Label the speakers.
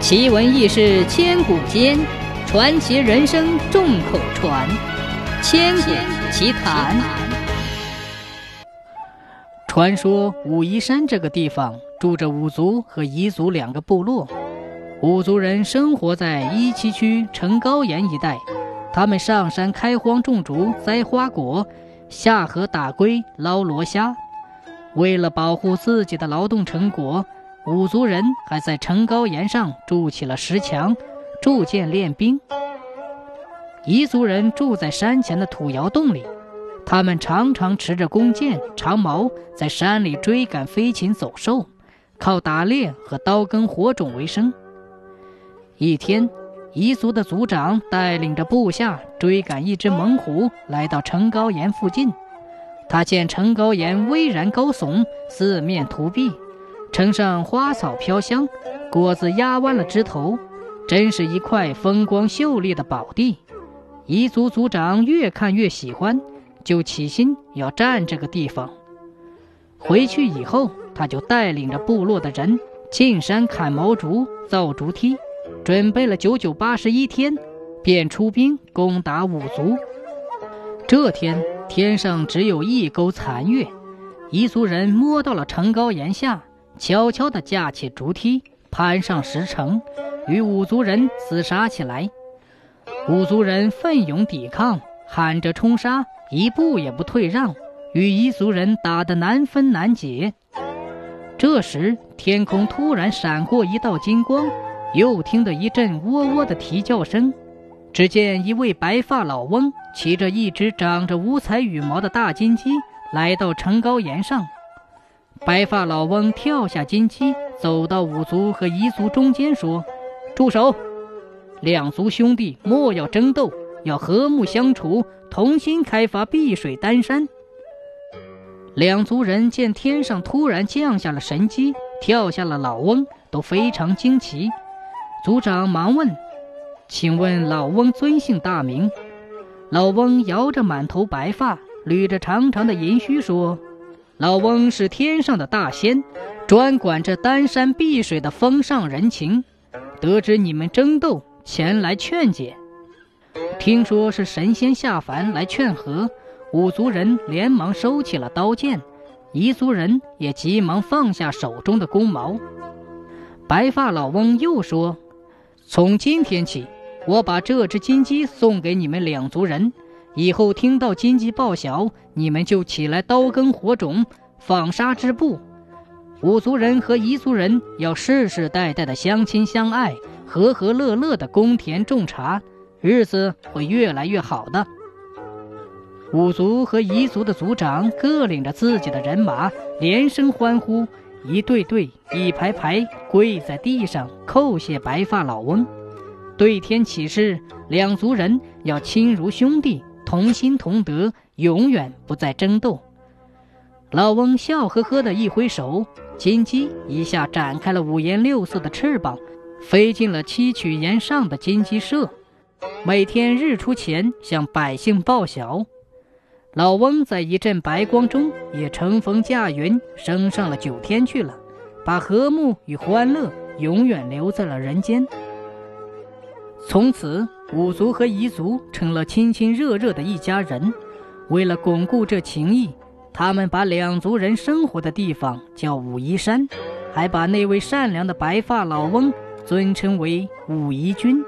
Speaker 1: 奇闻异事千古间，传奇人生众口传。千古奇谈。传说武夷山这个地方住着五族和彝族两个部落。五族人生活在伊七区城高岩一带，他们上山开荒种竹、栽花果，下河打龟、捞罗虾。为了保护自己的劳动成果。五族人还在城高岩上筑起了石墙，铸剑练兵。彝族人住在山前的土窑洞里，他们常常持着弓箭、长矛，在山里追赶飞禽走兽，靠打猎和刀耕火种为生。一天，彝族的族长带领着部下追赶一只猛虎，来到城高岩附近。他见城高岩巍然高耸，四面涂壁。城上花草飘香，果子压弯了枝头，真是一块风光秀丽的宝地。彝族族长越看越喜欢，就起心要占这个地方。回去以后，他就带领着部落的人进山砍毛竹、造竹梯，准备了九九八十一天，便出兵攻打五族。这天天上只有一钩残月，彝族人摸到了城高岩下。悄悄地架起竹梯，攀上石城，与五族人厮杀起来。五族人奋勇抵抗，喊着冲杀，一步也不退让，与彝族人打得难分难解。这时，天空突然闪过一道金光，又听得一阵喔喔的啼叫声。只见一位白发老翁骑着一只长着五彩羽毛的大金鸡，来到城高岩上。白发老翁跳下金鸡，走到五族和彝族中间，说：“住手！两族兄弟莫要争斗，要和睦相处，同心开发碧水丹山。”两族人见天上突然降下了神机，跳下了老翁，都非常惊奇。族长忙问：“请问老翁尊姓大名？”老翁摇着满头白发，捋着长长的银须，说。老翁是天上的大仙，专管着丹山碧水的风上人情。得知你们争斗，前来劝解。听说是神仙下凡来劝和，五族人连忙收起了刀剑，彝族人也急忙放下手中的弓矛。白发老翁又说：“从今天起，我把这只金鸡送给你们两族人。”以后听到金鸡报晓，你们就起来刀耕火种，纺纱织布。五族人和彝族人要世世代代的相亲相爱，和和乐乐的耕田种茶，日子会越来越好的。五族和彝族的族长各领着自己的人马，连声欢呼，一对对、一排排跪在地上叩谢白发老翁，对天起誓，两族人要亲如兄弟。同心同德，永远不再争斗。老翁笑呵呵的一挥手，金鸡一下展开了五颜六色的翅膀，飞进了七曲岩上的金鸡舍。每天日出前向百姓报晓。老翁在一阵白光中也乘风驾云，升上了九天去了，把和睦与欢乐永远留在了人间。从此。五族和彝族成了亲亲热热的一家人。为了巩固这情谊，他们把两族人生活的地方叫武夷山，还把那位善良的白发老翁尊称为武夷君。